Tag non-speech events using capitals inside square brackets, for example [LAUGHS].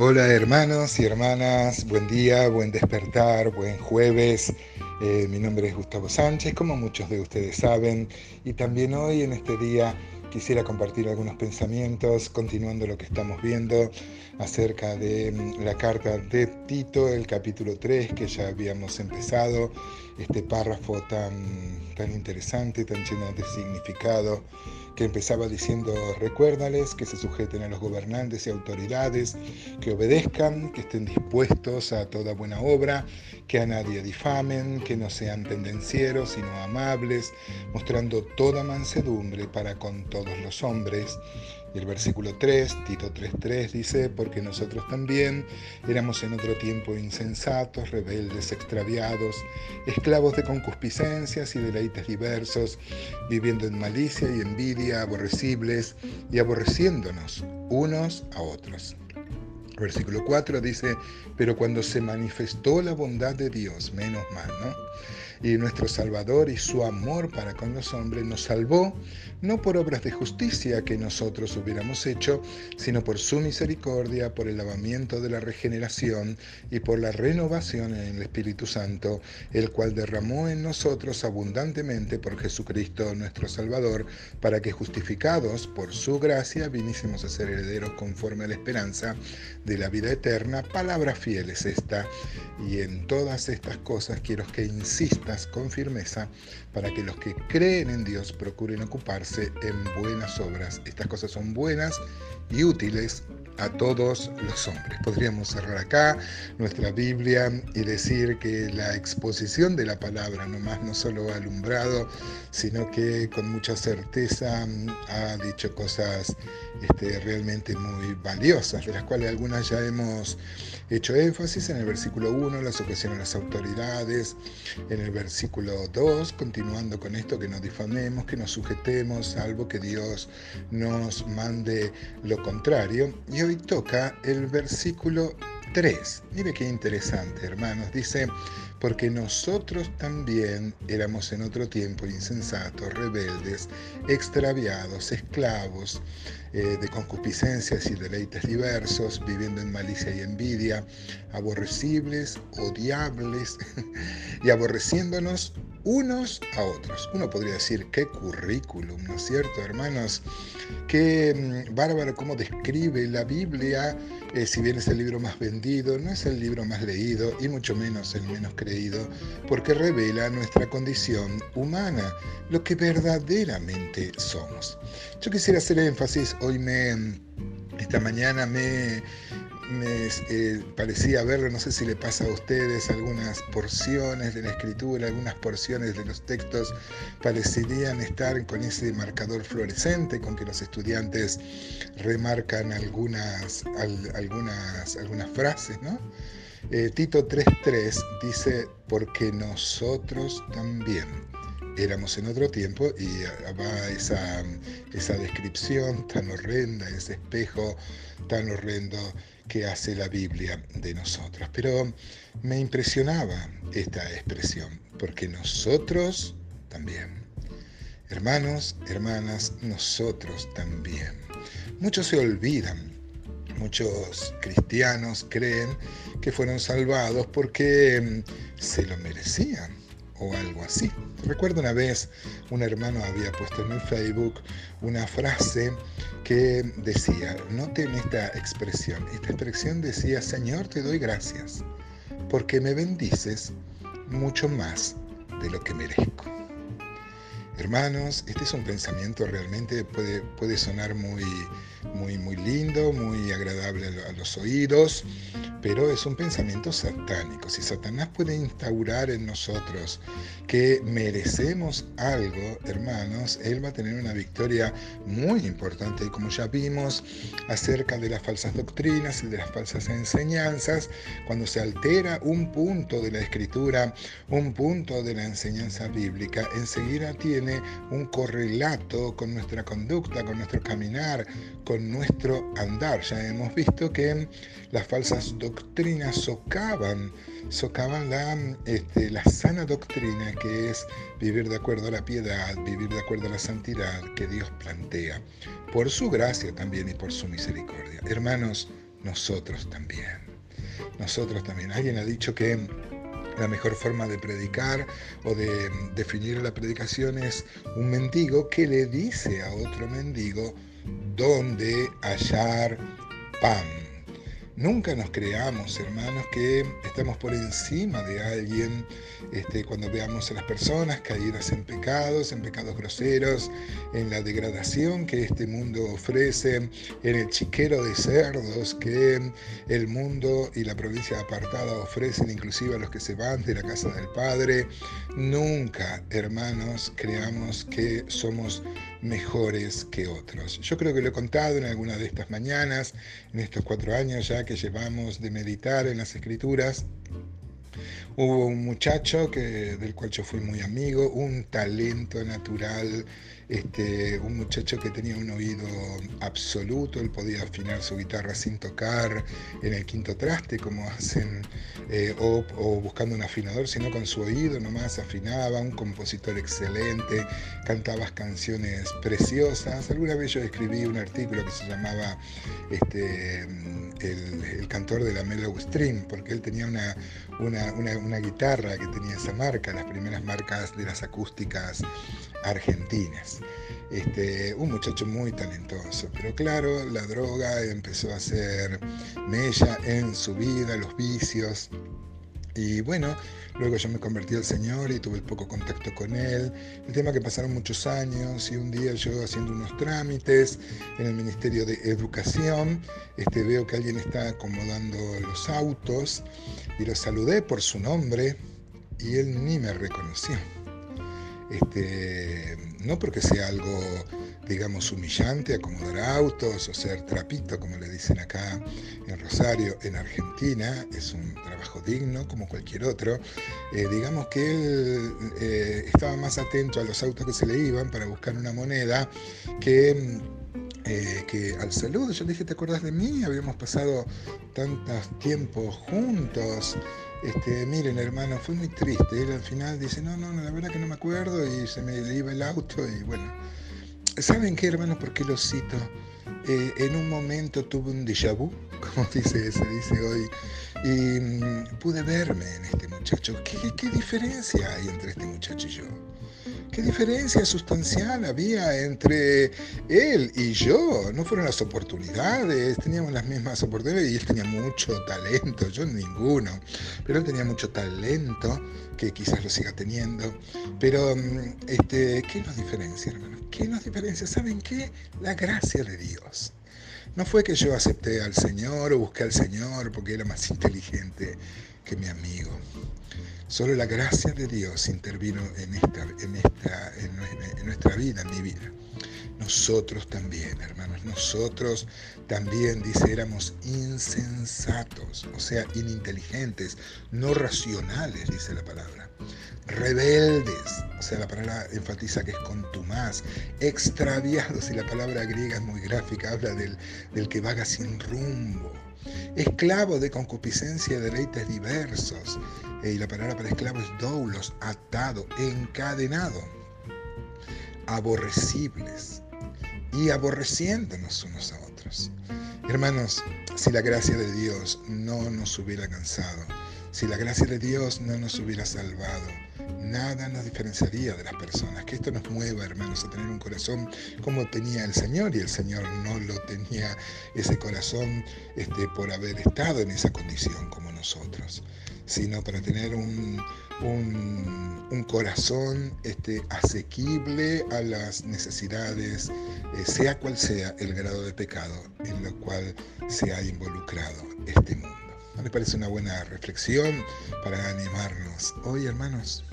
Hola hermanos y hermanas, buen día, buen despertar, buen jueves. Eh, mi nombre es Gustavo Sánchez, como muchos de ustedes saben, y también hoy en este día quisiera compartir algunos pensamientos, continuando lo que estamos viendo acerca de mm, la carta de Tito, el capítulo 3, que ya habíamos empezado, este párrafo tan, tan interesante, tan lleno de significado que empezaba diciendo, recuérdales que se sujeten a los gobernantes y autoridades, que obedezcan, que estén dispuestos a toda buena obra, que a nadie difamen, que no sean tendencieros, sino amables, mostrando toda mansedumbre para con todos los hombres el versículo 3, Tito 3.3 dice, porque nosotros también éramos en otro tiempo insensatos, rebeldes, extraviados, esclavos de concupiscencias y deleites diversos, viviendo en malicia y envidia, aborrecibles y aborreciéndonos unos a otros. Versículo 4 dice, pero cuando se manifestó la bondad de Dios, menos mal, ¿no? Y nuestro Salvador y su amor para con los hombres nos salvó, no por obras de justicia que nosotros hubiéramos hecho, sino por su misericordia, por el lavamiento de la regeneración y por la renovación en el Espíritu Santo, el cual derramó en nosotros abundantemente por Jesucristo nuestro Salvador, para que justificados por su gracia vinísemos a ser herederos conforme a la esperanza de la vida eterna. Palabra fiel es esta, y en todas estas cosas quiero que insista con firmeza para que los que creen en Dios procuren ocuparse en buenas obras. Estas cosas son buenas y útiles a todos los hombres. Podríamos cerrar acá nuestra Biblia y decir que la exposición de la palabra no más no solo ha alumbrado, sino que con mucha certeza ha dicho cosas este, realmente muy valiosas, de las cuales algunas ya hemos hecho énfasis en el versículo 1, la sujeción a las autoridades, en el versículo 2, continuando con esto, que no difamemos, que nos sujetemos, salvo que Dios nos mande lo contrario. Y hoy toca el versículo 3. Mire qué interesante, hermanos. Dice, porque nosotros también éramos en otro tiempo insensatos, rebeldes, extraviados, esclavos eh, de concupiscencias y deleites diversos, viviendo en malicia y envidia, aborrecibles, odiables [LAUGHS] y aborreciéndonos unos a otros. Uno podría decir, qué currículum, ¿no es cierto, hermanos? Qué mm, bárbaro cómo describe la Biblia, eh, si bien es el libro más vendido, no es el libro más leído y mucho menos el menos creído, porque revela nuestra condición humana, lo que verdaderamente somos. Yo quisiera hacer énfasis, hoy me, esta mañana me me eh, parecía verlo, no sé si le pasa a ustedes, algunas porciones de la escritura, algunas porciones de los textos parecerían estar con ese marcador fluorescente con que los estudiantes remarcan algunas, algunas, algunas frases, ¿no? Eh, Tito 3.3 dice, porque nosotros también éramos en otro tiempo y va esa, esa descripción tan horrenda, ese espejo tan horrendo que hace la Biblia de nosotros. Pero me impresionaba esta expresión, porque nosotros también. Hermanos, hermanas, nosotros también. Muchos se olvidan, muchos cristianos creen que fueron salvados porque mm, se lo merecían o algo así. Recuerdo una vez un hermano había puesto en el Facebook una frase que decía, noten esta expresión, esta expresión decía, Señor, te doy gracias, porque me bendices mucho más de lo que merezco. Hermanos, este es un pensamiento realmente puede, puede sonar muy, muy, muy lindo, muy agradable a los oídos, pero es un pensamiento satánico. Si Satanás puede instaurar en nosotros que merecemos algo, hermanos, él va a tener una victoria muy importante. Y como ya vimos acerca de las falsas doctrinas y de las falsas enseñanzas, cuando se altera un punto de la escritura, un punto de la enseñanza bíblica, enseguida tiene un correlato con nuestra conducta, con nuestro caminar, con nuestro andar. Ya hemos visto que las falsas doctrinas doctrinas socavan, socavan la, este, la sana doctrina que es vivir de acuerdo a la piedad, vivir de acuerdo a la santidad que Dios plantea, por su gracia también y por su misericordia. Hermanos, nosotros también. Nosotros también. Alguien ha dicho que la mejor forma de predicar o de definir la predicación es un mendigo que le dice a otro mendigo dónde hallar pan. Nunca nos creamos, hermanos, que estamos por encima de alguien este, cuando veamos a las personas caídas en pecados, en pecados groseros, en la degradación que este mundo ofrece, en el chiquero de cerdos que el mundo y la provincia apartada ofrecen, inclusive a los que se van de la casa del Padre. Nunca, hermanos, creamos que somos mejores que otros. Yo creo que lo he contado en alguna de estas mañanas, en estos cuatro años ya que llevamos de meditar en las escrituras. Hubo un muchacho que, del cual yo fui muy amigo, un talento natural, este, un muchacho que tenía un oído absoluto, él podía afinar su guitarra sin tocar en el quinto traste, como hacen, eh, o, buscando un afinador, sino con su oído nomás afinaba, un compositor excelente, cantaba canciones preciosas. Alguna vez yo escribí un artículo que se llamaba este, el, cantor de la Mellow Stream, porque él tenía una, una, una guitarra que tenía esa marca, las primeras marcas de las acústicas argentinas. Este, un muchacho muy talentoso, pero claro, la droga empezó a hacer mella en su vida, los vicios. Y bueno, luego yo me convertí al Señor y tuve poco contacto con Él. El tema que pasaron muchos años y un día yo haciendo unos trámites en el Ministerio de Educación, este, veo que alguien está acomodando los autos y lo saludé por su nombre y él ni me reconoció. Este, no porque sea algo, digamos, humillante, acomodar autos o ser trapito, como le dicen acá en Rosario, en Argentina, es un trabajo digno como cualquier otro. Eh, digamos que él eh, estaba más atento a los autos que se le iban para buscar una moneda que eh, que al saludo yo le dije, ¿te acuerdas de mí? Habíamos pasado tantos tiempos juntos. Este, miren, hermano, fue muy triste. Él al final dice, no, no, la verdad que no me acuerdo y se me iba el auto y bueno. ¿Saben qué, hermano? ¿Por qué lo cito? Eh, en un momento tuve un déjà vu, [LAUGHS] como dice, se dice hoy, y mm, pude verme en este muchacho. ¿Qué, ¿Qué diferencia hay entre este muchacho y yo? ¿Qué diferencia sustancial había entre él y yo? No fueron las oportunidades, teníamos las mismas oportunidades y él tenía mucho talento, yo ninguno, pero él tenía mucho talento, que quizás lo siga teniendo. Pero, mm, este, ¿qué nos diferencia, hermano? ¿Qué nos diferencia? ¿Saben qué? La gracia de Dios. No fue que yo acepté al Señor o busqué al Señor porque era más inteligente que mi amigo. Solo la gracia de Dios intervino en, esta, en, esta, en, nuestra vida, en mi vida. Nosotros también, hermanos, nosotros también, dice, éramos insensatos, o sea, ininteligentes, no racionales, dice la palabra. Rebeldes, o sea, la palabra enfatiza que es contumaz, extraviados, y la palabra griega es muy gráfica, habla del, del que vaga sin rumbo esclavo de concupiscencia deleites diversos. Eh, y la palabra para esclavo es doulos, atado, encadenado, aborrecibles y aborreciéndonos unos a otros. Hermanos, si la gracia de Dios no nos hubiera cansado, si la gracia de Dios no nos hubiera salvado, nada nos diferenciaría de las personas. Que esto nos mueva, hermanos, a tener un corazón como tenía el Señor y el Señor no lo tenía ese corazón este, por haber estado en esa condición como nosotros, sino para tener un, un, corazón este, asequible a las necesidades, eh, sea cual sea el grado de pecado en lo cual se ha involucrado este mundo. Me parece una buena reflexión para animarnos hoy, hermanos?